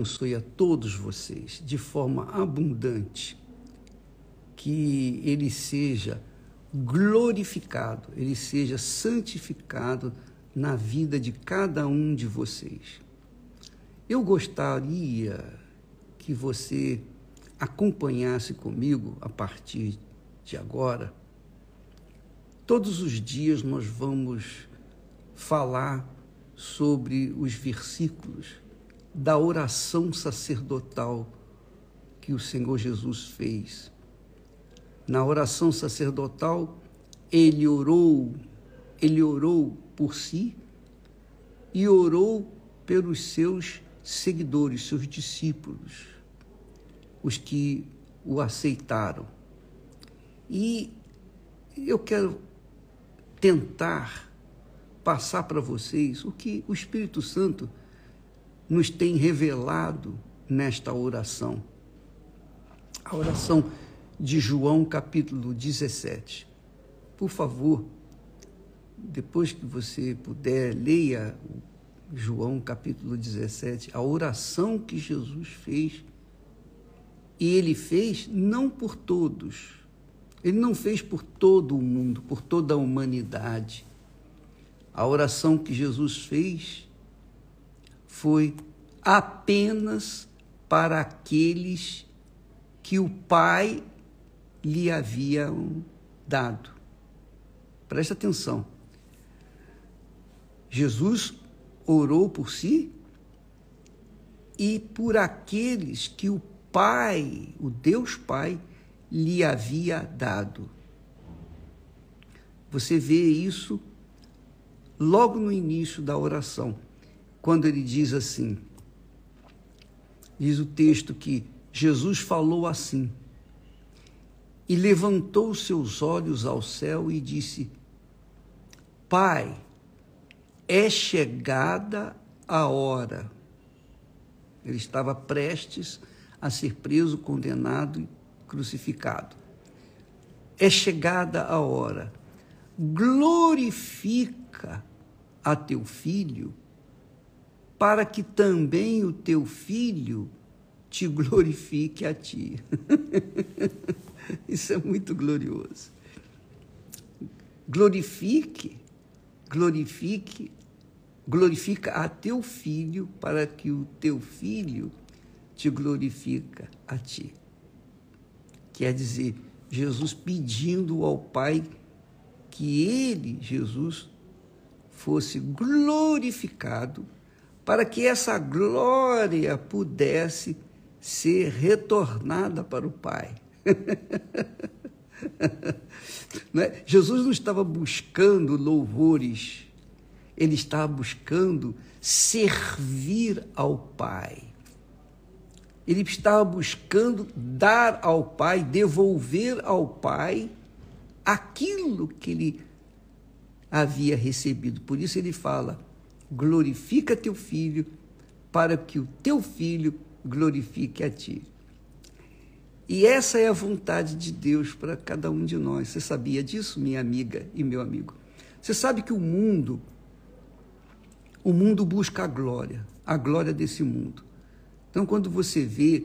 abençoe a todos vocês de forma abundante, que Ele seja glorificado, Ele seja santificado na vida de cada um de vocês. Eu gostaria que você acompanhasse comigo a partir de agora. Todos os dias nós vamos falar sobre os versículos da oração sacerdotal que o Senhor Jesus fez. Na oração sacerdotal, ele orou, ele orou por si e orou pelos seus seguidores, seus discípulos, os que o aceitaram. E eu quero tentar passar para vocês o que o Espírito Santo nos tem revelado nesta oração. A oração de João, capítulo 17. Por favor, depois que você puder, leia João, capítulo 17, a oração que Jesus fez. E ele fez não por todos, ele não fez por todo o mundo, por toda a humanidade. A oração que Jesus fez foi apenas para aqueles que o Pai lhe havia dado. Preste atenção. Jesus orou por si e por aqueles que o Pai, o Deus Pai, lhe havia dado. Você vê isso logo no início da oração quando ele diz assim: diz o texto que Jesus falou assim, e levantou seus olhos ao céu e disse: Pai, é chegada a hora. Ele estava prestes a ser preso, condenado e crucificado. É chegada a hora. Glorifica a teu filho para que também o teu filho te glorifique a ti. Isso é muito glorioso. Glorifique, glorifique, glorifica a teu filho para que o teu filho te glorifica a ti. Quer dizer, Jesus pedindo ao Pai que ele, Jesus, fosse glorificado para que essa glória pudesse ser retornada para o Pai. é? Jesus não estava buscando louvores, ele estava buscando servir ao Pai. Ele estava buscando dar ao Pai, devolver ao Pai aquilo que ele havia recebido. Por isso ele fala: glorifica teu filho, para que o teu filho glorifique a ti. E essa é a vontade de Deus para cada um de nós. Você sabia disso, minha amiga e meu amigo? Você sabe que o mundo, o mundo busca a glória, a glória desse mundo. Então, quando você vê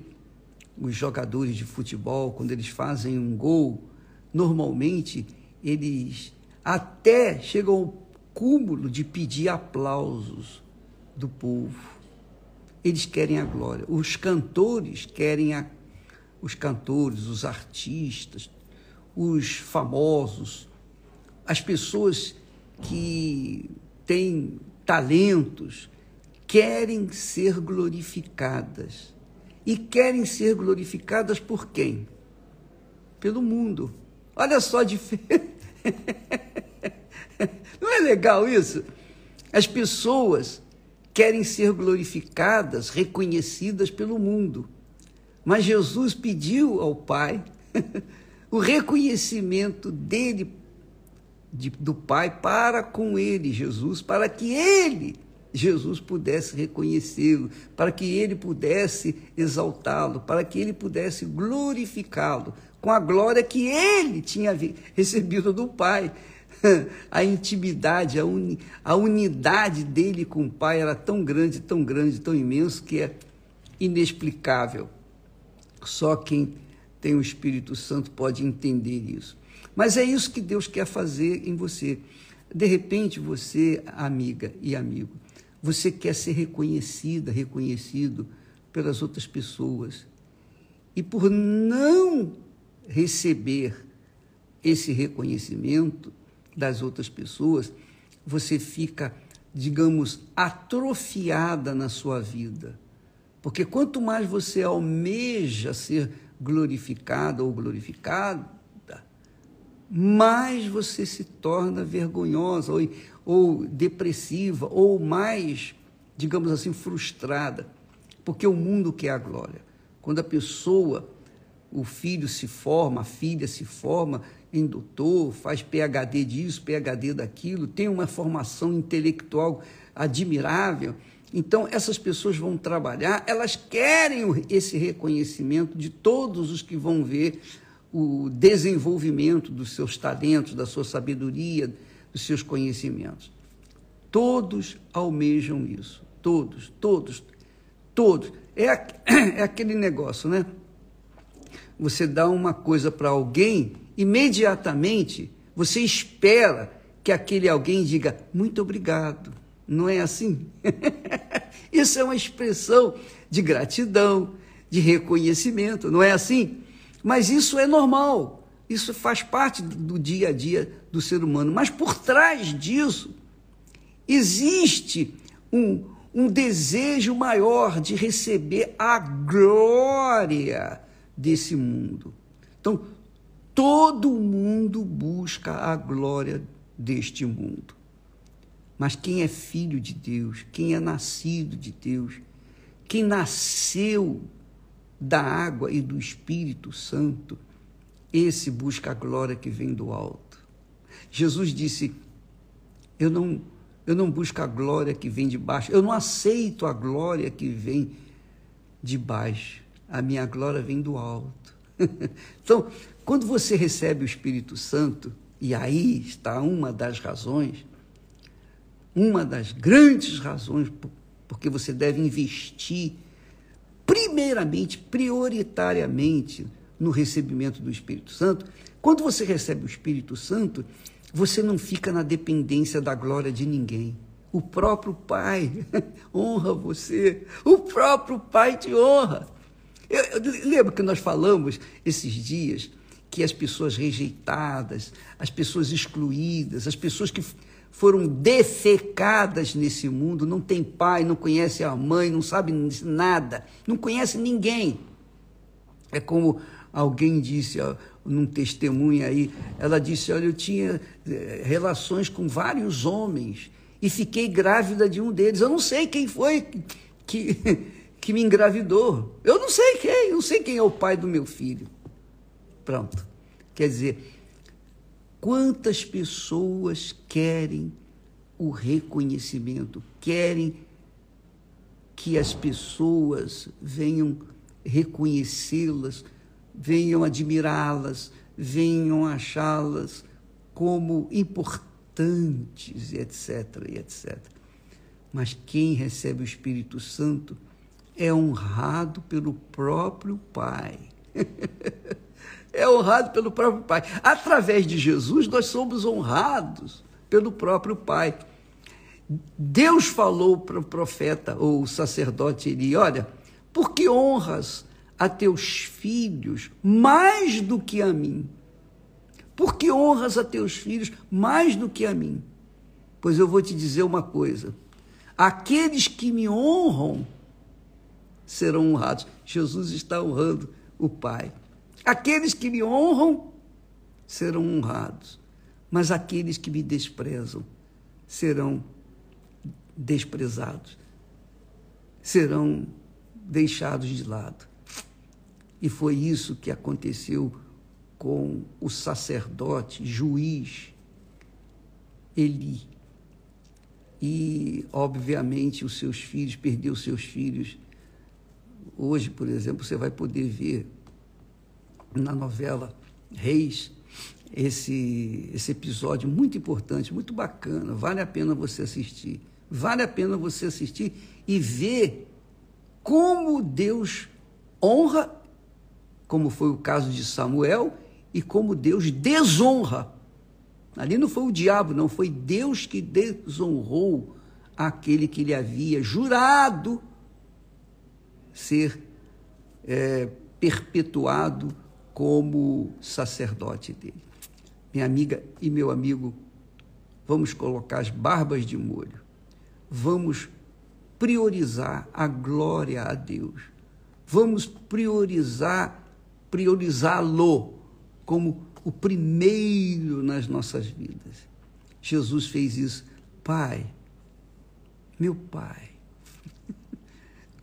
os jogadores de futebol, quando eles fazem um gol, normalmente eles até chegam ao cúmulo de pedir aplausos do povo. Eles querem a glória. Os cantores querem a, os cantores, os artistas, os famosos, as pessoas que têm talentos querem ser glorificadas. E querem ser glorificadas por quem? Pelo mundo. Olha só de Não é legal isso? As pessoas querem ser glorificadas, reconhecidas pelo mundo. Mas Jesus pediu ao Pai o reconhecimento dele, de, do Pai, para com ele, Jesus, para que ele, Jesus, pudesse reconhecê-lo, para que ele pudesse exaltá-lo, para que ele pudesse glorificá-lo com a glória que ele tinha recebido do Pai. a intimidade, a, uni, a unidade dele com o Pai era tão grande, tão grande, tão imenso que é, inexplicável. Só quem tem o Espírito Santo pode entender isso. Mas é isso que Deus quer fazer em você. De repente, você, amiga e amigo, você quer ser reconhecida, reconhecido pelas outras pessoas. E por não receber esse reconhecimento das outras pessoas, você fica, digamos, atrofiada na sua vida. Porque quanto mais você almeja ser glorificada ou glorificado, mais você se torna vergonhosa ou, ou depressiva ou mais, digamos assim, frustrada, porque o mundo quer a glória. Quando a pessoa, o filho se forma, a filha se forma em doutor, faz PhD disso, PhD daquilo, tem uma formação intelectual admirável. Então, essas pessoas vão trabalhar, elas querem esse reconhecimento de todos os que vão ver o desenvolvimento dos seus talentos, da sua sabedoria, dos seus conhecimentos. Todos almejam isso. Todos, todos, todos. É, é aquele negócio, né? Você dá uma coisa para alguém, imediatamente você espera que aquele alguém diga muito obrigado. Não é assim? Isso é uma expressão de gratidão, de reconhecimento, não é assim? Mas isso é normal, isso faz parte do dia a dia do ser humano. Mas por trás disso, existe um, um desejo maior de receber a glória desse mundo. Então, todo mundo busca a glória deste mundo. Mas quem é filho de Deus, quem é nascido de Deus, quem nasceu da água e do Espírito Santo, esse busca a glória que vem do alto. Jesus disse: Eu não, eu não busco a glória que vem de baixo, eu não aceito a glória que vem de baixo. A minha glória vem do alto. então, quando você recebe o Espírito Santo, e aí está uma das razões, uma das grandes razões porque você deve investir primeiramente, prioritariamente, no recebimento do Espírito Santo. Quando você recebe o Espírito Santo, você não fica na dependência da glória de ninguém. O próprio Pai honra você, o próprio Pai te honra. Eu, eu lembro que nós falamos esses dias que as pessoas rejeitadas, as pessoas excluídas, as pessoas que foram defecadas nesse mundo, não tem pai, não conhece a mãe, não sabe nada, não conhece ninguém. É como alguém disse ó, num testemunho aí, ela disse: Olha, eu tinha eh, relações com vários homens e fiquei grávida de um deles. Eu não sei quem foi que, que me engravidou. Eu não sei quem, não sei quem é o pai do meu filho. Pronto. Quer dizer, Quantas pessoas querem o reconhecimento, querem que as pessoas venham reconhecê-las, venham admirá-las, venham achá-las como importantes, etc, etc. Mas quem recebe o Espírito Santo é honrado pelo próprio Pai. é honrado pelo próprio Pai. Através de Jesus, nós somos honrados pelo próprio Pai. Deus falou para o profeta ou o sacerdote Eli: Olha, por que honras a teus filhos mais do que a mim? Por que honras a teus filhos mais do que a mim? Pois eu vou te dizer uma coisa: aqueles que me honram serão honrados. Jesus está honrando o Pai. Aqueles que me honram serão honrados, mas aqueles que me desprezam serão desprezados, serão deixados de lado. E foi isso que aconteceu com o sacerdote, juiz Eli. E, obviamente, os seus filhos, perdeu seus filhos. Hoje, por exemplo, você vai poder ver na novela Reis, esse, esse episódio muito importante, muito bacana, vale a pena você assistir. Vale a pena você assistir e ver como Deus honra, como foi o caso de Samuel, e como Deus desonra. Ali não foi o diabo, não, foi Deus que desonrou aquele que lhe havia jurado ser é, perpetuado como sacerdote dele. Minha amiga e meu amigo, vamos colocar as barbas de molho, vamos priorizar a glória a Deus, vamos priorizar, priorizá-lo como o primeiro nas nossas vidas. Jesus fez isso. Pai, meu Pai,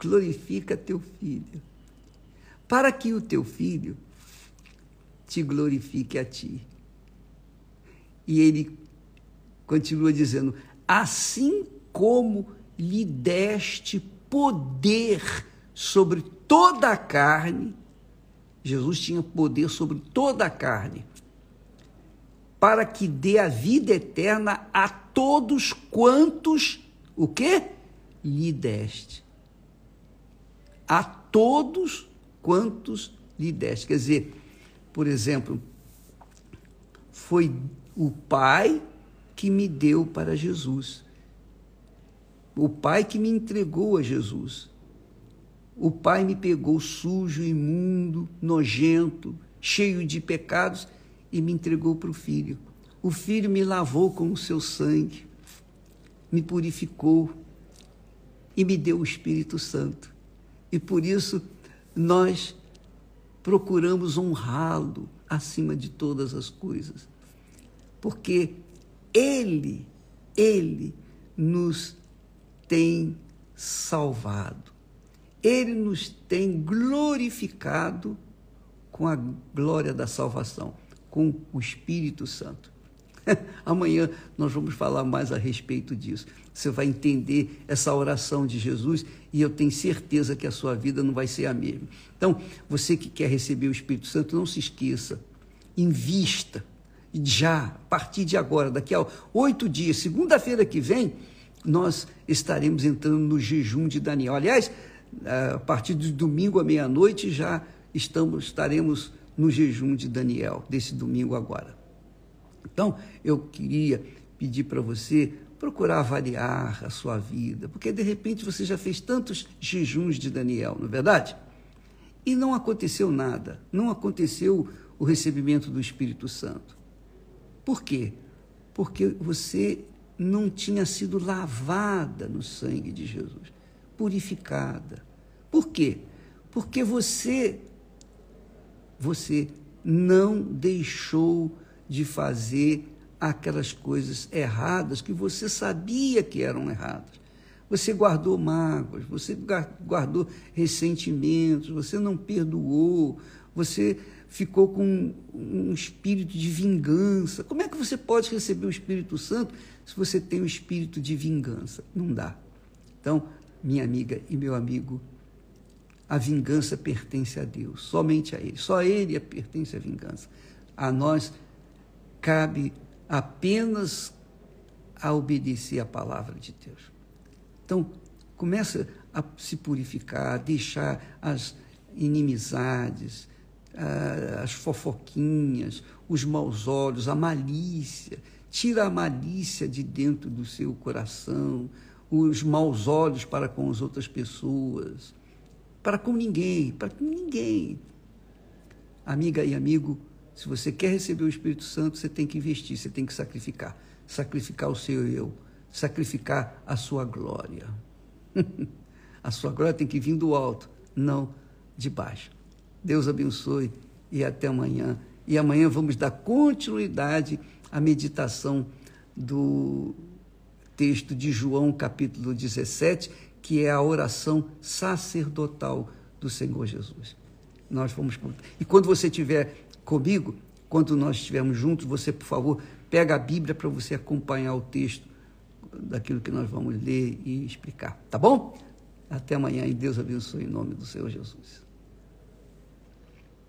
glorifica teu filho, para que o teu filho te glorifique a ti. E ele continua dizendo: assim como lhe deste poder sobre toda a carne, Jesus tinha poder sobre toda a carne, para que dê a vida eterna a todos quantos o quê? Lhe deste. A todos quantos lhe deste. Quer dizer, por exemplo, foi o Pai que me deu para Jesus. O Pai que me entregou a Jesus. O pai me pegou sujo, imundo, nojento, cheio de pecados e me entregou para o filho. O filho me lavou com o seu sangue, me purificou e me deu o Espírito Santo. E por isso nós procuramos honrá-lo acima de todas as coisas. Porque ele, ele nos tem salvado ele nos tem glorificado com a glória da salvação, com o Espírito Santo. Amanhã nós vamos falar mais a respeito disso. Você vai entender essa oração de Jesus e eu tenho certeza que a sua vida não vai ser a mesma. Então, você que quer receber o Espírito Santo, não se esqueça, invista já, a partir de agora, daqui a oito dias, segunda-feira que vem, nós estaremos entrando no jejum de Daniel. Aliás, a partir de domingo à meia-noite já estamos, estaremos no jejum de Daniel, desse domingo agora. Então, eu queria pedir para você procurar avaliar a sua vida, porque de repente você já fez tantos jejuns de Daniel, não é verdade? E não aconteceu nada, não aconteceu o recebimento do Espírito Santo. Por quê? Porque você não tinha sido lavada no sangue de Jesus purificada. Por quê? Porque você você não deixou de fazer aquelas coisas erradas que você sabia que eram erradas. Você guardou mágoas, você guardou ressentimentos, você não perdoou, você ficou com um espírito de vingança. Como é que você pode receber o Espírito Santo se você tem um espírito de vingança? Não dá. Então, minha amiga e meu amigo, a vingança pertence a Deus, somente a Ele. Só a Ele pertence a vingança. A nós cabe apenas a obedecer a palavra de Deus. Então, começa a se purificar, a deixar as inimizades, as fofoquinhas, os maus olhos, a malícia. Tira a malícia de dentro do seu coração, os maus olhos para com as outras pessoas, para com ninguém, para com ninguém. Amiga e amigo, se você quer receber o Espírito Santo, você tem que investir, você tem que sacrificar. Sacrificar o seu eu, sacrificar a sua glória. a sua glória tem que vir do alto, não de baixo. Deus abençoe e até amanhã. E amanhã vamos dar continuidade à meditação do texto de João, capítulo 17, que é a oração sacerdotal do Senhor Jesus. Nós vamos e quando você estiver comigo, quando nós estivermos juntos, você, por favor, pega a Bíblia para você acompanhar o texto daquilo que nós vamos ler e explicar, tá bom? Até amanhã e Deus abençoe em nome do Senhor Jesus.